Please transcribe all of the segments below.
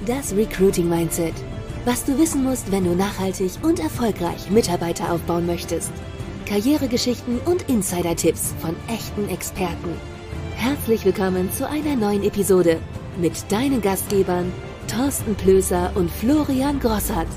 Das Recruiting Mindset. Was du wissen musst, wenn du nachhaltig und erfolgreich Mitarbeiter aufbauen möchtest. Karrieregeschichten und Insider-Tipps von echten Experten. Herzlich willkommen zu einer neuen Episode mit deinen Gastgebern Thorsten Plöser und Florian Grossart.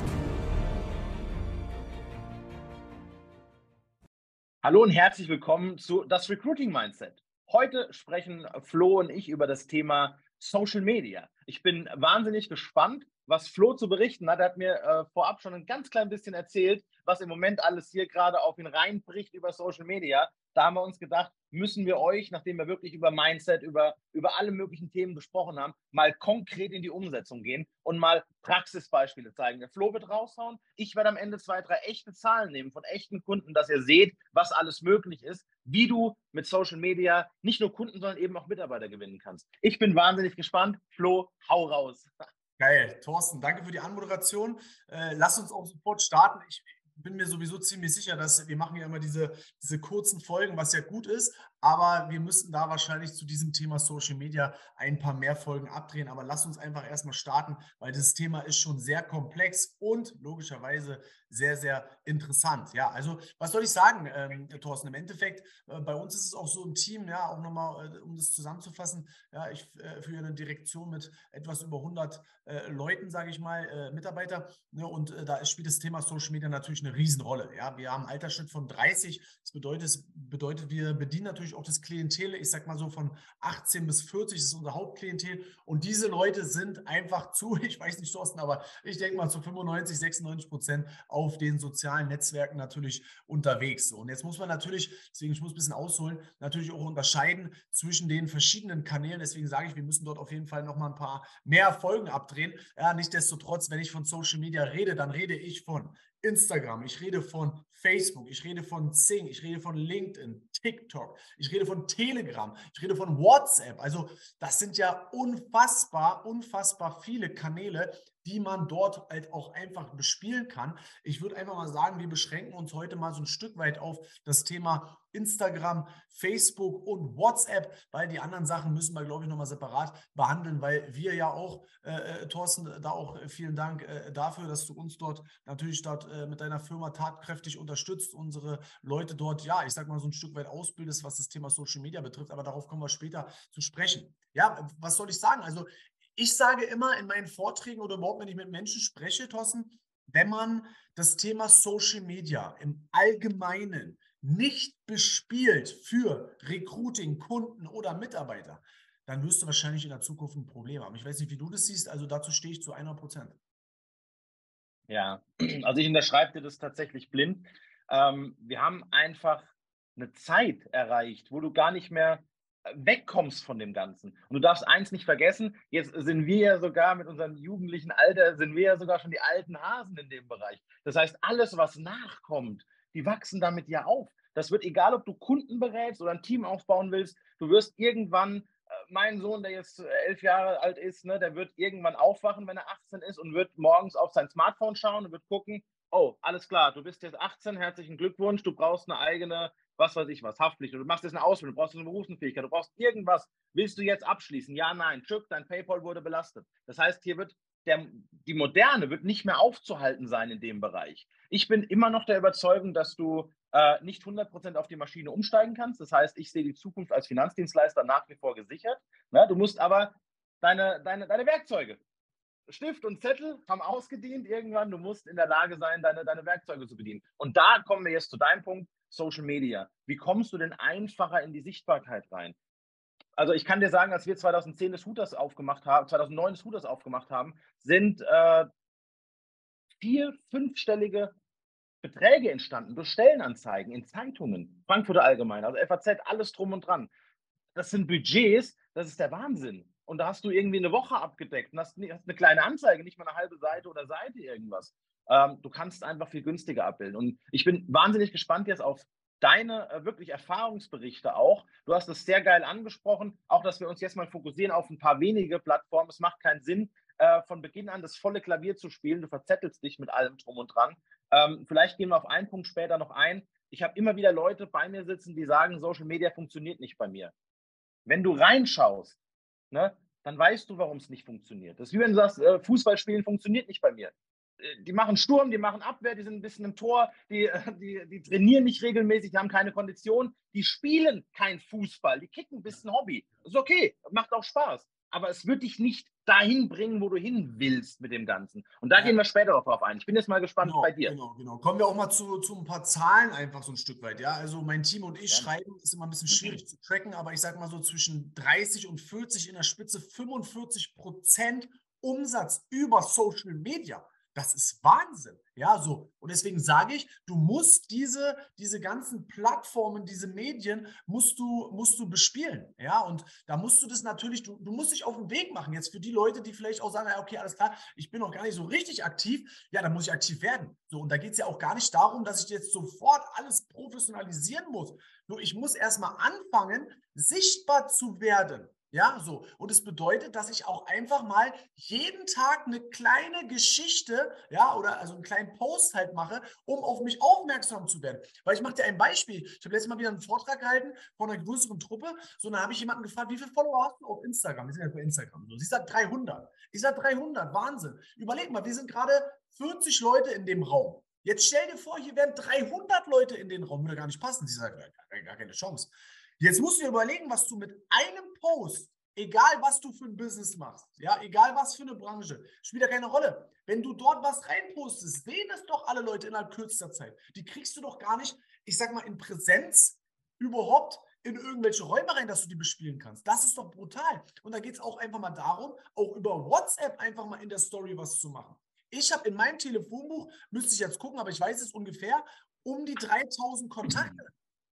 Hallo und herzlich willkommen zu das Recruiting Mindset. Heute sprechen Flo und ich über das Thema Social Media. Ich bin wahnsinnig gespannt, was Flo zu berichten hat. Er hat mir äh, vorab schon ein ganz klein bisschen erzählt, was im Moment alles hier gerade auf ihn reinbricht über Social Media. Da haben wir uns gedacht, müssen wir euch, nachdem wir wirklich über Mindset, über, über alle möglichen Themen gesprochen haben, mal konkret in die Umsetzung gehen und mal Praxisbeispiele zeigen. Der Flo wird raushauen. Ich werde am Ende zwei, drei echte Zahlen nehmen von echten Kunden, dass ihr seht, was alles möglich ist, wie du mit Social Media nicht nur Kunden, sondern eben auch Mitarbeiter gewinnen kannst. Ich bin wahnsinnig gespannt. Flo, hau raus. Geil, Thorsten, danke für die Anmoderation. Äh, lass uns auch sofort starten. Ich, bin mir sowieso ziemlich sicher, dass wir machen ja immer diese, diese kurzen Folgen, was ja gut ist, aber wir müssen da wahrscheinlich zu diesem Thema Social Media ein paar mehr Folgen abdrehen. Aber lass uns einfach erstmal starten, weil das Thema ist schon sehr komplex und logischerweise sehr, sehr interessant. Ja, also was soll ich sagen, ähm, Thorsten? Im Endeffekt, äh, bei uns ist es auch so im Team, ja, auch nochmal, äh, um das zusammenzufassen, ja, ich äh, führe eine Direktion mit etwas über 100 äh, Leuten, sage ich mal, äh, Mitarbeiter. Ne, und äh, da spielt das Thema Social Media natürlich eine Riesenrolle. Ja, wir haben einen Altersschnitt von 30. Das bedeutet, das bedeutet, wir bedienen natürlich auch das Klientel, ich sag mal so von 18 bis 40, das ist unser Hauptklientel. Und diese Leute sind einfach zu, ich weiß nicht, Thorsten, aber ich denke mal zu 95, 96 Prozent auf den sozialen Netzwerken natürlich unterwegs. Und jetzt muss man natürlich, deswegen ich muss ein bisschen ausholen, natürlich auch unterscheiden zwischen den verschiedenen Kanälen. Deswegen sage ich, wir müssen dort auf jeden Fall noch mal ein paar mehr Folgen abdrehen. Ja, nichtsdestotrotz, wenn ich von Social Media rede, dann rede ich von Instagram, ich rede von Facebook, ich rede von Zing, ich rede von LinkedIn, TikTok, ich rede von Telegram, ich rede von WhatsApp. Also das sind ja unfassbar, unfassbar viele Kanäle, die man dort halt auch einfach bespielen kann. Ich würde einfach mal sagen, wir beschränken uns heute mal so ein Stück weit auf das Thema Instagram, Facebook und WhatsApp, weil die anderen Sachen müssen wir, glaube ich, nochmal separat behandeln, weil wir ja auch, äh, äh, Thorsten, da auch vielen Dank äh, dafür, dass du uns dort natürlich dort äh, mit deiner Firma tatkräftig unterstützt, unsere Leute dort, ja, ich sag mal, so ein Stück weit ausbildest, was das Thema Social Media betrifft, aber darauf kommen wir später zu sprechen. Ja, was soll ich sagen? Also ich sage immer in meinen Vorträgen oder überhaupt, wenn ich mit Menschen spreche, Thorsten, wenn man das Thema Social Media im Allgemeinen nicht bespielt für Recruiting, Kunden oder Mitarbeiter, dann wirst du wahrscheinlich in der Zukunft ein Problem haben. Ich weiß nicht, wie du das siehst, also dazu stehe ich zu 100 Prozent. Ja, also ich unterschreibe dir das tatsächlich blind. Ähm, wir haben einfach eine Zeit erreicht, wo du gar nicht mehr wegkommst von dem Ganzen. Und du darfst eins nicht vergessen, jetzt sind wir ja sogar mit unserem jugendlichen Alter, sind wir ja sogar schon die alten Hasen in dem Bereich. Das heißt, alles, was nachkommt, die wachsen damit ja auf. Das wird egal, ob du Kunden berätst oder ein Team aufbauen willst, du wirst irgendwann, äh, mein Sohn, der jetzt äh, elf Jahre alt ist, ne, der wird irgendwann aufwachen, wenn er 18 ist und wird morgens auf sein Smartphone schauen und wird gucken, oh, alles klar, du bist jetzt 18, herzlichen Glückwunsch, du brauchst eine eigene was weiß ich was, Haftpflicht, oder du machst jetzt eine Ausbildung, du brauchst eine Berufsunfähigkeit, du brauchst irgendwas, willst du jetzt abschließen? Ja, nein, Tschück, dein PayPal wurde belastet. Das heißt, hier wird der, die Moderne wird nicht mehr aufzuhalten sein in dem Bereich. Ich bin immer noch der Überzeugung, dass du äh, nicht 100% auf die Maschine umsteigen kannst. Das heißt, ich sehe die Zukunft als Finanzdienstleister nach wie vor gesichert. Ne? Du musst aber deine, deine, deine Werkzeuge, Stift und Zettel haben ausgedient irgendwann. Du musst in der Lage sein, deine, deine Werkzeuge zu bedienen. Und da kommen wir jetzt zu deinem Punkt. Social Media. Wie kommst du denn einfacher in die Sichtbarkeit rein? Also ich kann dir sagen, als wir 2010 des Hooters aufgemacht haben, 2009 des Hooters aufgemacht haben, sind äh, vier, fünfstellige Beträge entstanden durch Stellenanzeigen in Zeitungen, Frankfurter Allgemein, also FAZ, alles drum und dran. Das sind Budgets, das ist der Wahnsinn. Und da hast du irgendwie eine Woche abgedeckt und hast, hast eine kleine Anzeige, nicht mal eine halbe Seite oder Seite irgendwas. Ähm, du kannst einfach viel günstiger abbilden. Und ich bin wahnsinnig gespannt jetzt auf deine äh, wirklich Erfahrungsberichte auch. Du hast es sehr geil angesprochen, auch dass wir uns jetzt mal fokussieren auf ein paar wenige Plattformen. Es macht keinen Sinn, äh, von Beginn an das volle Klavier zu spielen. Du verzettelst dich mit allem drum und dran. Ähm, vielleicht gehen wir auf einen Punkt später noch ein. Ich habe immer wieder Leute bei mir sitzen, die sagen, Social Media funktioniert nicht bei mir. Wenn du reinschaust, ne, dann weißt du, warum es nicht funktioniert. Das ist wie wenn du sagst, äh, Fußballspielen funktioniert nicht bei mir. Äh, die machen Sturm, die machen Abwehr, die sind ein bisschen im Tor, die, äh, die, die trainieren nicht regelmäßig, die haben keine Kondition, die spielen kein Fußball, die kicken ein bisschen Hobby. Das ist okay, macht auch Spaß. Aber es wird dich nicht dahin bringen, wo du hin willst mit dem Ganzen. Und da ja. gehen wir später darauf ein. Ich bin jetzt mal gespannt genau, bei dir. Genau, genau. Kommen wir auch mal zu, zu ein paar Zahlen einfach so ein Stück weit. Ja, also mein Team und ich ja. schreiben, ist immer ein bisschen schwierig zu tracken, aber ich sage mal so zwischen 30 und 40 in der Spitze, 45 Prozent Umsatz über Social Media. Das ist Wahnsinn. Ja, so. Und deswegen sage ich, du musst diese, diese ganzen Plattformen, diese Medien, musst du, musst du bespielen. Ja, und da musst du das natürlich, du, du musst dich auf den Weg machen. Jetzt für die Leute, die vielleicht auch sagen, okay, alles klar, ich bin noch gar nicht so richtig aktiv, ja, dann muss ich aktiv werden. So, und da geht es ja auch gar nicht darum, dass ich jetzt sofort alles professionalisieren muss. Nur ich muss erstmal anfangen, sichtbar zu werden. Ja, so. Und es bedeutet, dass ich auch einfach mal jeden Tag eine kleine Geschichte, ja, oder also einen kleinen Post halt mache, um auf mich aufmerksam zu werden. Weil ich mache dir ein Beispiel. Ich habe letztes Mal wieder einen Vortrag gehalten von einer größeren Truppe. So, dann habe ich jemanden gefragt, wie viele Follower hast du auf Instagram? Wir sind ja bei Instagram. So, sie sagt 300. Ich sage 300. Wahnsinn. Überleg mal, wir sind gerade 40 Leute in dem Raum. Jetzt stell dir vor, hier wären 300 Leute in den Raum. Würde gar nicht passen. Sie sagt, gar keine Chance. Jetzt musst du dir überlegen, was du mit einem Post, egal was du für ein Business machst, ja, egal was für eine Branche, spielt ja keine Rolle. Wenn du dort was reinpostest, sehen es doch alle Leute innerhalb kürzester Zeit. Die kriegst du doch gar nicht, ich sag mal, in Präsenz überhaupt in irgendwelche Räume rein, dass du die bespielen kannst. Das ist doch brutal. Und da geht es auch einfach mal darum, auch über WhatsApp einfach mal in der Story was zu machen. Ich habe in meinem Telefonbuch, müsste ich jetzt gucken, aber ich weiß es ungefähr, um die 3000 Kontakte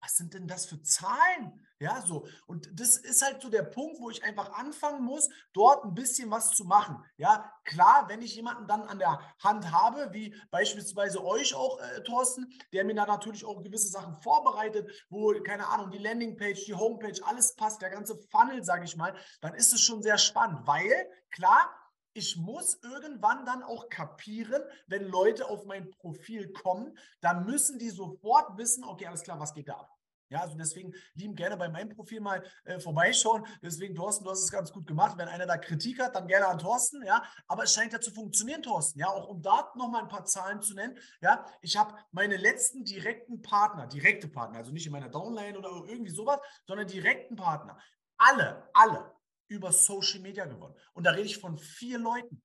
was sind denn das für Zahlen? Ja, so. Und das ist halt so der Punkt, wo ich einfach anfangen muss, dort ein bisschen was zu machen. Ja, klar, wenn ich jemanden dann an der Hand habe, wie beispielsweise euch auch, äh, Thorsten, der mir da natürlich auch gewisse Sachen vorbereitet, wo, keine Ahnung, die Landingpage, die Homepage, alles passt, der ganze Funnel, sage ich mal, dann ist es schon sehr spannend, weil, klar, ich muss irgendwann dann auch kapieren, wenn Leute auf mein Profil kommen, dann müssen die sofort wissen, okay, alles klar, was geht da ab? Ja, also deswegen lieben gerne bei meinem Profil mal äh, vorbeischauen. Deswegen, Thorsten, du hast es ganz gut gemacht. Wenn einer da Kritik hat, dann gerne an Thorsten, ja. Aber es scheint ja zu funktionieren, Thorsten, ja. Auch um da nochmal ein paar Zahlen zu nennen, ja. Ich habe meine letzten direkten Partner, direkte Partner, also nicht in meiner Downline oder irgendwie sowas, sondern direkten Partner, alle, alle über Social Media gewonnen. Und da rede ich von vier Leuten.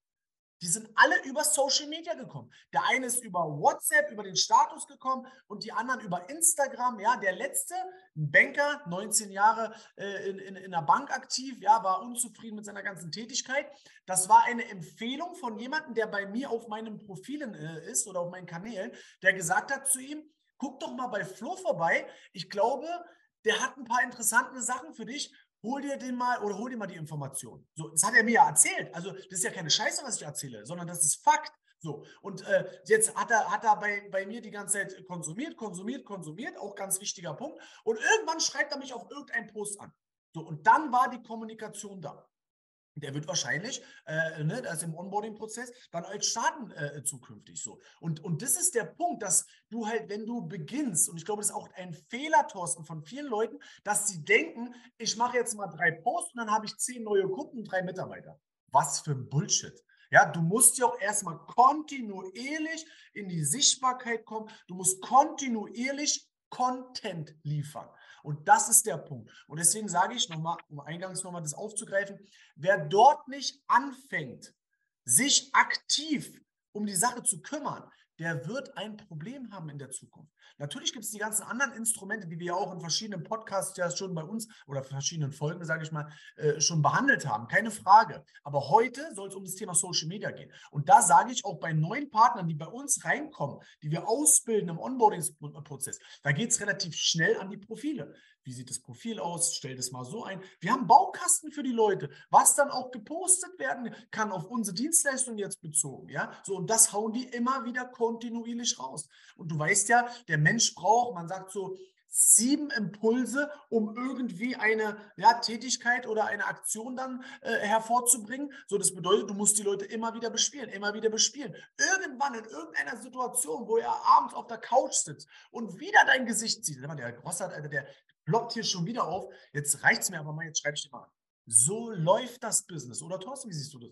Die sind alle über Social Media gekommen. Der eine ist über WhatsApp, über den Status gekommen und die anderen über Instagram. Ja, der letzte, ein Banker, 19 Jahre äh, in, in, in einer Bank aktiv, ja, war unzufrieden mit seiner ganzen Tätigkeit. Das war eine Empfehlung von jemandem, der bei mir auf meinen Profilen äh, ist oder auf meinen Kanälen, der gesagt hat zu ihm, guck doch mal bei Flo vorbei. Ich glaube, der hat ein paar interessante Sachen für dich hol dir den mal oder hol dir mal die Information. So, das hat er mir ja erzählt. Also, das ist ja keine Scheiße, was ich erzähle, sondern das ist Fakt. So, und äh, jetzt hat er, hat er bei, bei mir die ganze Zeit konsumiert, konsumiert, konsumiert, auch ganz wichtiger Punkt. Und irgendwann schreibt er mich auf irgendeinen Post an. So, und dann war die Kommunikation da der wird wahrscheinlich, äh, ne, also im Onboarding-Prozess, dann als starten äh, zukünftig so. Und, und das ist der Punkt, dass du halt, wenn du beginnst, und ich glaube, das ist auch ein Fehler, Thorsten, von vielen Leuten, dass sie denken, ich mache jetzt mal drei Posts und dann habe ich zehn neue Kunden und drei Mitarbeiter. Was für ein Bullshit. Ja, du musst ja auch erstmal kontinuierlich in die Sichtbarkeit kommen. Du musst kontinuierlich Content liefern. Und das ist der Punkt. Und deswegen sage ich nochmal, um eingangs nochmal das aufzugreifen, wer dort nicht anfängt, sich aktiv um die Sache zu kümmern, der wird ein Problem haben in der Zukunft. Natürlich gibt es die ganzen anderen Instrumente, die wir auch in verschiedenen Podcasts ja schon bei uns oder verschiedenen Folgen, sage ich mal, äh, schon behandelt haben. Keine Frage. Aber heute soll es um das Thema Social Media gehen. Und da sage ich auch bei neuen Partnern, die bei uns reinkommen, die wir ausbilden im Onboarding-Prozess, da geht es relativ schnell an die Profile. Wie sieht das Profil aus? Stell das mal so ein. Wir haben Baukasten für die Leute, was dann auch gepostet werden kann auf unsere Dienstleistung jetzt bezogen. Ja, so und das hauen die immer wieder kontinuierlich raus. Und du weißt ja, der Mensch braucht, man sagt so, sieben Impulse, um irgendwie eine ja, Tätigkeit oder eine Aktion dann äh, hervorzubringen. So, das bedeutet, du musst die Leute immer wieder bespielen, immer wieder bespielen. Irgendwann in irgendeiner Situation, wo er abends auf der Couch sitzt und wieder dein Gesicht sieht, der Grossart, Alter, der ploppt hier schon wieder auf. Jetzt reicht es mir aber mal, jetzt schreibe ich dir mal an. So läuft das Business, oder Thorsten, wie siehst du das?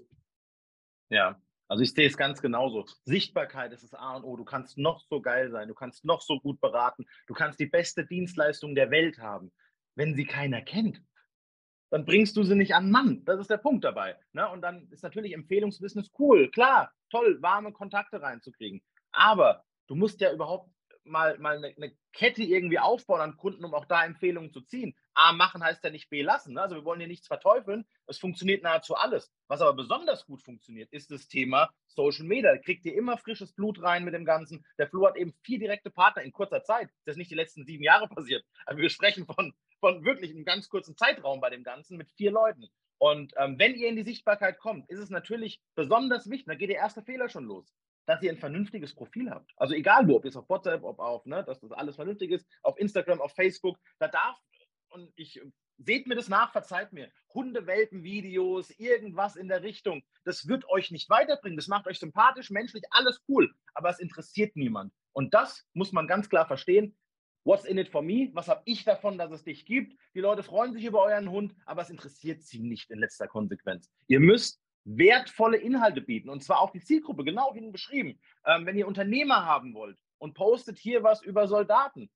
Ja, also ich sehe es ganz genauso. Sichtbarkeit ist das A und O. Du kannst noch so geil sein, du kannst noch so gut beraten, du kannst die beste Dienstleistung der Welt haben. Wenn sie keiner kennt, dann bringst du sie nicht an Mann. Das ist der Punkt dabei. Ne? Und dann ist natürlich Empfehlungsbusiness cool, klar, toll, warme Kontakte reinzukriegen. Aber du musst ja überhaupt mal, mal eine, eine, Kette irgendwie aufbauen an Kunden, um auch da Empfehlungen zu ziehen. A machen heißt ja nicht B lassen. Ne? Also wir wollen hier nichts verteufeln. Es funktioniert nahezu alles. Was aber besonders gut funktioniert, ist das Thema Social Media. Da kriegt ihr immer frisches Blut rein mit dem Ganzen. Der Flo hat eben vier direkte Partner in kurzer Zeit. Das ist nicht die letzten sieben Jahre passiert. Aber wir sprechen von, von wirklich einem ganz kurzen Zeitraum bei dem Ganzen mit vier Leuten. Und ähm, wenn ihr in die Sichtbarkeit kommt, ist es natürlich besonders wichtig, da geht der erste Fehler schon los dass ihr ein vernünftiges Profil habt. Also egal wo, ob es auf WhatsApp, ob auf, ne, dass das alles vernünftig ist, auf Instagram, auf Facebook, da darf, und ich seht mir das nach, verzeiht mir, Hundewelpen-Videos, irgendwas in der Richtung, das wird euch nicht weiterbringen, das macht euch sympathisch, menschlich, alles cool, aber es interessiert niemand. Und das muss man ganz klar verstehen. What's in it for me? Was habe ich davon, dass es dich gibt? Die Leute freuen sich über euren Hund, aber es interessiert sie nicht in letzter Konsequenz. Ihr müsst wertvolle Inhalte bieten und zwar auch die Zielgruppe genau hin beschrieben. Ähm, wenn ihr Unternehmer haben wollt und postet hier was über Soldaten,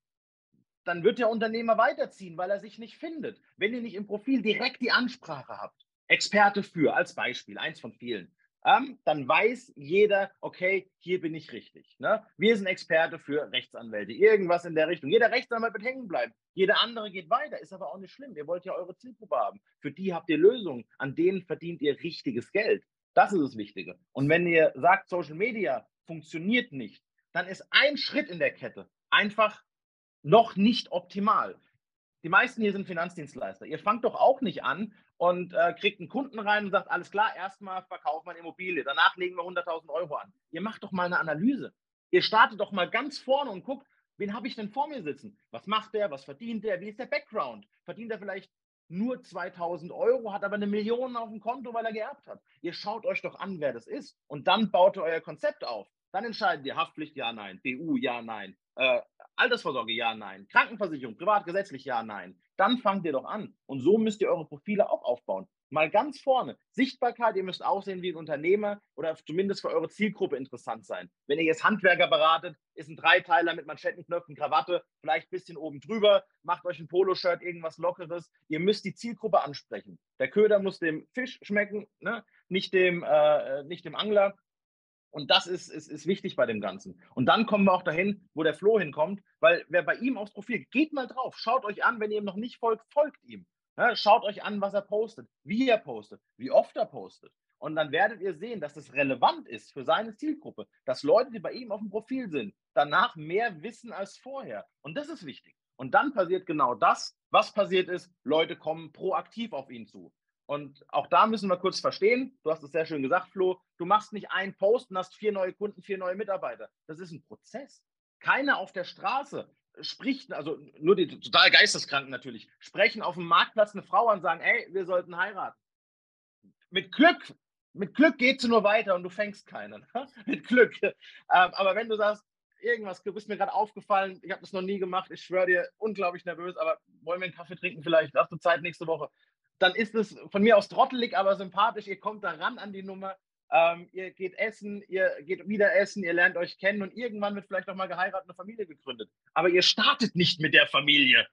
dann wird der Unternehmer weiterziehen, weil er sich nicht findet. Wenn ihr nicht im Profil direkt die Ansprache habt, Experte für als Beispiel, eins von vielen, ähm, dann weiß jeder, okay, hier bin ich richtig. Ne? Wir sind Experte für Rechtsanwälte, irgendwas in der Richtung. Jeder Rechtsanwalt wird hängen bleiben. Jeder andere geht weiter, ist aber auch nicht schlimm. Ihr wollt ja eure Zielgruppe haben. Für die habt ihr Lösungen, an denen verdient ihr richtiges Geld. Das ist das Wichtige. Und wenn ihr sagt, Social Media funktioniert nicht, dann ist ein Schritt in der Kette einfach noch nicht optimal. Die meisten hier sind Finanzdienstleister. Ihr fangt doch auch nicht an und äh, kriegt einen Kunden rein und sagt, alles klar, erstmal verkaufen wir eine Immobilie, danach legen wir 100.000 Euro an. Ihr macht doch mal eine Analyse. Ihr startet doch mal ganz vorne und guckt, wen habe ich denn vor mir sitzen? Was macht der? Was verdient der? Wie ist der Background? Verdient er vielleicht nur 2000 Euro, hat aber eine Million auf dem Konto, weil er geerbt hat. Ihr schaut euch doch an, wer das ist. Und dann baut ihr euer Konzept auf. Dann entscheidet ihr Haftpflicht, ja, nein. BU, ja, nein. Äh, Altersvorsorge, ja, nein. Krankenversicherung, privatgesetzlich, ja, nein. Dann fangt ihr doch an. Und so müsst ihr eure Profile auch aufbauen. Mal ganz vorne. Sichtbarkeit, ihr müsst aussehen wie ein Unternehmer oder zumindest für eure Zielgruppe interessant sein. Wenn ihr jetzt Handwerker beratet, ist ein Dreiteiler mit Manschettenknöpfen, Krawatte, vielleicht ein bisschen oben drüber, macht euch ein Poloshirt, irgendwas Lockeres. Ihr müsst die Zielgruppe ansprechen. Der Köder muss dem Fisch schmecken, ne? nicht, dem, äh, nicht dem Angler. Und das ist, ist, ist wichtig bei dem Ganzen. Und dann kommen wir auch dahin, wo der Flo hinkommt, weil wer bei ihm aufs Profil, geht mal drauf, schaut euch an, wenn ihr ihm noch nicht folgt, folgt ihm. Ja, schaut euch an, was er postet, wie er postet, wie oft er postet. Und dann werdet ihr sehen, dass es relevant ist für seine Zielgruppe, dass Leute, die bei ihm auf dem Profil sind, danach mehr wissen als vorher. Und das ist wichtig. Und dann passiert genau das, was passiert ist. Leute kommen proaktiv auf ihn zu. Und auch da müssen wir kurz verstehen, du hast es sehr schön gesagt, Flo, du machst nicht einen Post und hast vier neue Kunden, vier neue Mitarbeiter. Das ist ein Prozess. Keiner auf der Straße spricht, also nur die total Geisteskranken natürlich, sprechen auf dem Marktplatz eine Frau an und sagen, ey, wir sollten heiraten. Mit Glück, mit Glück geht sie nur weiter und du fängst keinen. mit Glück. Ähm, aber wenn du sagst, irgendwas, du bist mir gerade aufgefallen, ich habe das noch nie gemacht, ich schwöre dir, unglaublich nervös, aber wollen wir einen Kaffee trinken vielleicht? Hast du Zeit nächste Woche? Dann ist es von mir aus trottelig, aber sympathisch. Ihr kommt da ran an die Nummer. Ähm, ihr geht essen, ihr geht wieder essen, ihr lernt euch kennen und irgendwann wird vielleicht auch mal geheiratet, eine Familie gegründet. Aber ihr startet nicht mit der Familie.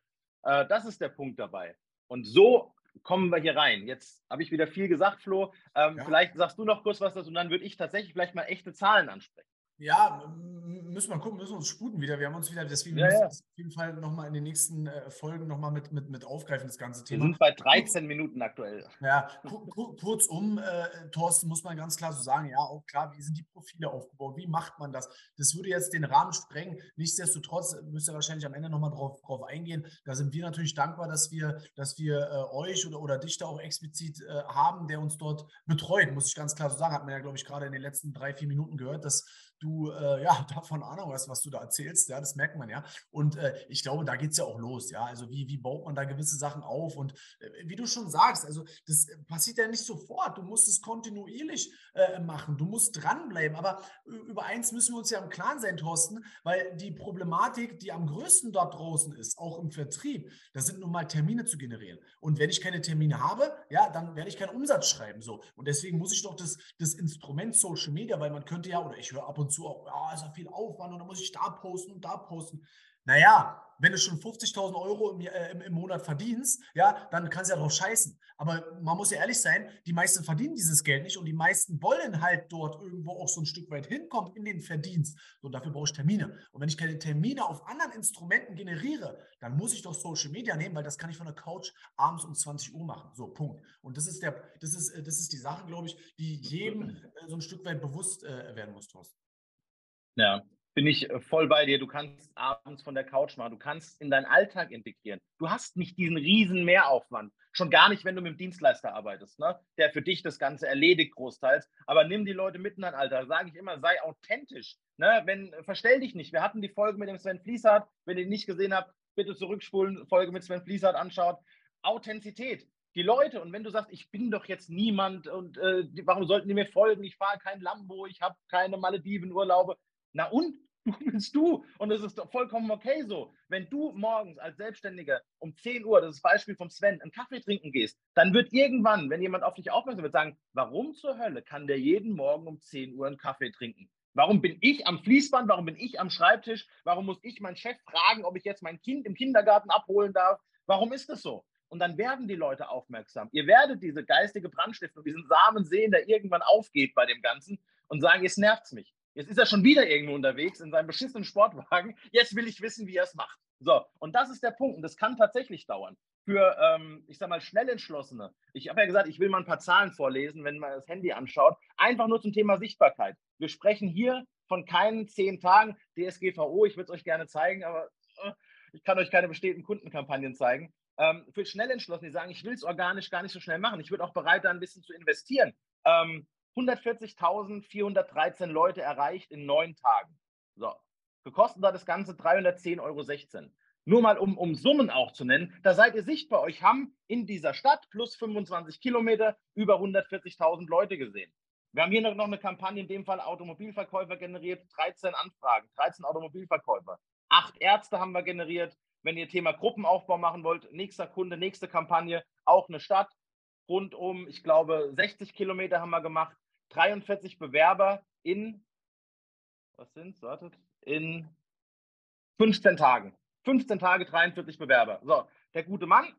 Äh, das ist der Punkt dabei. Und so kommen wir hier rein. Jetzt habe ich wieder viel gesagt, Flo. Ähm, ja. Vielleicht sagst du noch kurz was dazu und dann würde ich tatsächlich vielleicht mal echte Zahlen ansprechen. Ja, müssen wir gucken, müssen wir uns sputen wieder. Wir haben uns wieder, deswegen ja, müssen wir auf jeden Fall nochmal in den nächsten äh, Folgen nochmal mit, mit, mit aufgreifen, das ganze Thema. Wir sind bei 13 Minuten aktuell. Ja, kurzum, äh, Thorsten, muss man ganz klar so sagen, ja, auch klar, wie sind die Profile aufgebaut, wie macht man das? Das würde jetzt den Rahmen sprengen. Nichtsdestotrotz müsst ihr wahrscheinlich am Ende nochmal drauf, drauf eingehen. Da sind wir natürlich dankbar, dass wir, dass wir äh, euch oder, oder dich da auch explizit äh, haben, der uns dort betreut, muss ich ganz klar so sagen. Hat man ja, glaube ich, gerade in den letzten drei, vier Minuten gehört, dass du äh, ja davon Ahnung hast, was du da erzählst. Ja, das merkt man ja. Und äh, ich glaube, da geht es ja auch los. Ja, also wie, wie baut man da gewisse Sachen auf? Und äh, wie du schon sagst, also das passiert ja nicht sofort. Du musst es kontinuierlich äh, machen. Du musst dranbleiben. Aber über eins müssen wir uns ja im Klaren sein, Thorsten, weil die Problematik, die am größten dort draußen ist, auch im Vertrieb, das sind nun mal Termine zu generieren. Und wenn ich keine Termine habe, ja, dann werde ich keinen Umsatz schreiben. So. Und deswegen muss ich doch das, das Instrument Social Media, weil man könnte ja, oder ich höre ab und zu auch, ja, ist ja viel Aufwand und dann muss ich da posten und da posten. Naja, wenn du schon 50.000 Euro im, äh, im, Monat verdienst, ja, dann kannst du ja drauf scheißen. Aber man muss ja ehrlich sein, die meisten verdienen dieses Geld nicht und die meisten wollen halt dort irgendwo auch so ein Stück weit hinkommen in den Verdienst. So, dafür brauche ich Termine. Und wenn ich keine Termine auf anderen Instrumenten generiere, dann muss ich doch Social Media nehmen, weil das kann ich von der Couch abends um 20 Uhr machen. So, Punkt. Und das ist, der, das ist, äh, das ist die Sache, glaube ich, die jedem äh, so ein Stück weit bewusst äh, werden muss, Thorsten. Ja, bin ich äh, voll bei dir. Du kannst abends von der Couch machen, du kannst in deinen Alltag integrieren. Du hast nicht diesen riesen Mehraufwand. Schon gar nicht, wenn du mit dem Dienstleister arbeitest, ne? der für dich das Ganze erledigt großteils. Aber nimm die Leute mit in dein Alter. Sage ich immer, sei authentisch. Ne? Wenn, verstell dich nicht. Wir hatten die Folge mit dem Sven Fließhardt. Wenn ihr die nicht gesehen habt, bitte zurückspulen, Folge mit Sven Fließhardt anschaut. Authentizität. Die Leute, und wenn du sagst, ich bin doch jetzt niemand und äh, warum sollten die mir folgen? Ich fahre kein Lambo, ich habe keine Malediven-Urlaube. Na und? du bist du. Und es ist doch vollkommen okay so. Wenn du morgens als Selbstständiger um 10 Uhr, das ist das Beispiel vom Sven, einen Kaffee trinken gehst, dann wird irgendwann, wenn jemand auf dich aufmerksam wird, sagen, warum zur Hölle kann der jeden Morgen um 10 Uhr einen Kaffee trinken? Warum bin ich am Fließband? Warum bin ich am Schreibtisch? Warum muss ich meinen Chef fragen, ob ich jetzt mein Kind im Kindergarten abholen darf? Warum ist das so? Und dann werden die Leute aufmerksam. Ihr werdet diese geistige Brandstiftung, diesen Samen sehen, der irgendwann aufgeht bei dem Ganzen und sagen, jetzt nervt mich. Jetzt ist er schon wieder irgendwo unterwegs in seinem beschissenen Sportwagen. Jetzt will ich wissen, wie er es macht. So, und das ist der Punkt. Und das kann tatsächlich dauern. Für, ähm, ich sag mal, schnell entschlossene. Ich habe ja gesagt, ich will mal ein paar Zahlen vorlesen, wenn man das Handy anschaut. Einfach nur zum Thema Sichtbarkeit. Wir sprechen hier von keinen zehn Tagen DSGVO. Ich würde es euch gerne zeigen, aber äh, ich kann euch keine bestehenden Kundenkampagnen zeigen. Ähm, für schnell entschlossen, die sagen, ich will es organisch gar nicht so schnell machen. Ich würde auch bereit, da ein bisschen zu investieren. Ähm, 140.413 Leute erreicht in neun Tagen. So, gekostet hat das Ganze 310,16 Euro. Nur mal, um, um Summen auch zu nennen, da seid ihr sichtbar. Euch haben in dieser Stadt plus 25 Kilometer über 140.000 Leute gesehen. Wir haben hier noch eine Kampagne, in dem Fall Automobilverkäufer generiert, 13 Anfragen, 13 Automobilverkäufer. Acht Ärzte haben wir generiert. Wenn ihr Thema Gruppenaufbau machen wollt, nächster Kunde, nächste Kampagne, auch eine Stadt. Rund um, ich glaube, 60 Kilometer haben wir gemacht. 43 Bewerber in, was sind es, wartet, in 15 Tagen. 15 Tage, 43 Bewerber. So, der gute Mann,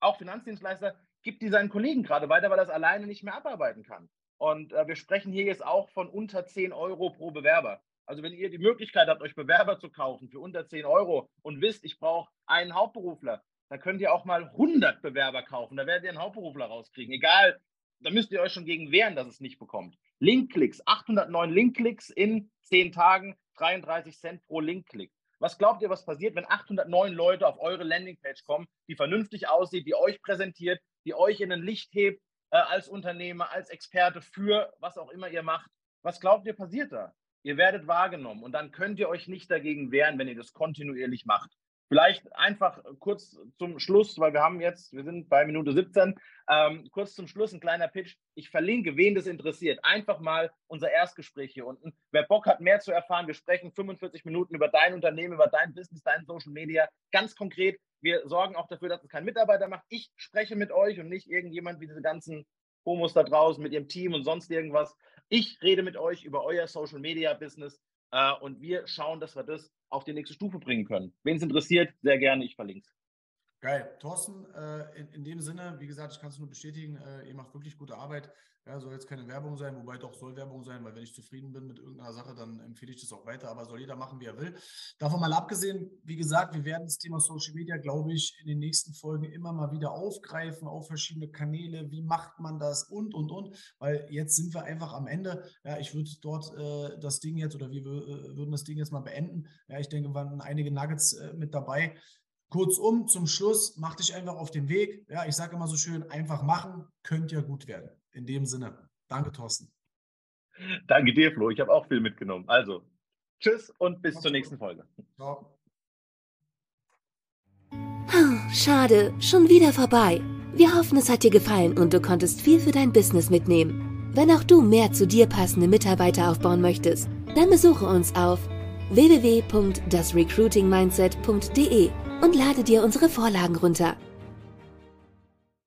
auch Finanzdienstleister, gibt die seinen Kollegen gerade weiter, weil er es alleine nicht mehr abarbeiten kann. Und äh, wir sprechen hier jetzt auch von unter 10 Euro pro Bewerber. Also wenn ihr die Möglichkeit habt, euch Bewerber zu kaufen für unter 10 Euro und wisst, ich brauche einen Hauptberufler, dann könnt ihr auch mal 100 Bewerber kaufen. Da werdet ihr einen Hauptberufler rauskriegen. Egal, da müsst ihr euch schon gegen wehren, dass es nicht bekommt. Linkklicks, 809 Linkklicks in 10 Tagen, 33 Cent pro Linkklick. Was glaubt ihr, was passiert, wenn 809 Leute auf eure Landingpage kommen, die vernünftig aussieht, die euch präsentiert, die euch in ein Licht hebt äh, als Unternehmer, als Experte für was auch immer ihr macht? Was glaubt ihr, passiert da? Ihr werdet wahrgenommen und dann könnt ihr euch nicht dagegen wehren, wenn ihr das kontinuierlich macht. Vielleicht einfach kurz zum Schluss, weil wir haben jetzt, wir sind bei Minute 17, ähm, kurz zum Schluss ein kleiner Pitch. Ich verlinke, wen das interessiert. Einfach mal unser Erstgespräch hier unten. Wer Bock hat, mehr zu erfahren, wir sprechen 45 Minuten über dein Unternehmen, über dein Business, dein Social Media. Ganz konkret, wir sorgen auch dafür, dass es kein Mitarbeiter macht. Ich spreche mit euch und nicht irgendjemand wie diese ganzen Homos da draußen mit ihrem Team und sonst irgendwas. Ich rede mit euch über euer Social Media Business äh, und wir schauen, dass wir das auf die nächste Stufe bringen können. Wen es interessiert, sehr gerne, ich verlinke es. Geil. Thorsten, äh, in, in, dem Sinne, wie gesagt, ich kann es nur bestätigen, äh, ihr macht wirklich gute Arbeit. Ja, soll jetzt keine Werbung sein, wobei doch soll Werbung sein, weil wenn ich zufrieden bin mit irgendeiner Sache, dann empfehle ich das auch weiter, aber soll jeder machen, wie er will. Davon mal abgesehen, wie gesagt, wir werden das Thema Social Media, glaube ich, in den nächsten Folgen immer mal wieder aufgreifen, auf verschiedene Kanäle, wie macht man das und, und, und, weil jetzt sind wir einfach am Ende. Ja, ich würde dort äh, das Ding jetzt oder wir äh, würden das Ding jetzt mal beenden. Ja, ich denke, waren einige Nuggets äh, mit dabei. Kurzum, zum Schluss, mach dich einfach auf den Weg. Ja, ich sage immer so schön, einfach machen, könnte ja gut werden. In dem Sinne, danke, Thorsten. Danke dir, Flo. Ich habe auch viel mitgenommen. Also, tschüss und bis zur nächsten Folge. Ciao. Schade, schon wieder vorbei. Wir hoffen, es hat dir gefallen und du konntest viel für dein Business mitnehmen. Wenn auch du mehr zu dir passende Mitarbeiter aufbauen möchtest, dann besuche uns auf www.dasrecruitingmindset.de und lade dir unsere Vorlagen runter.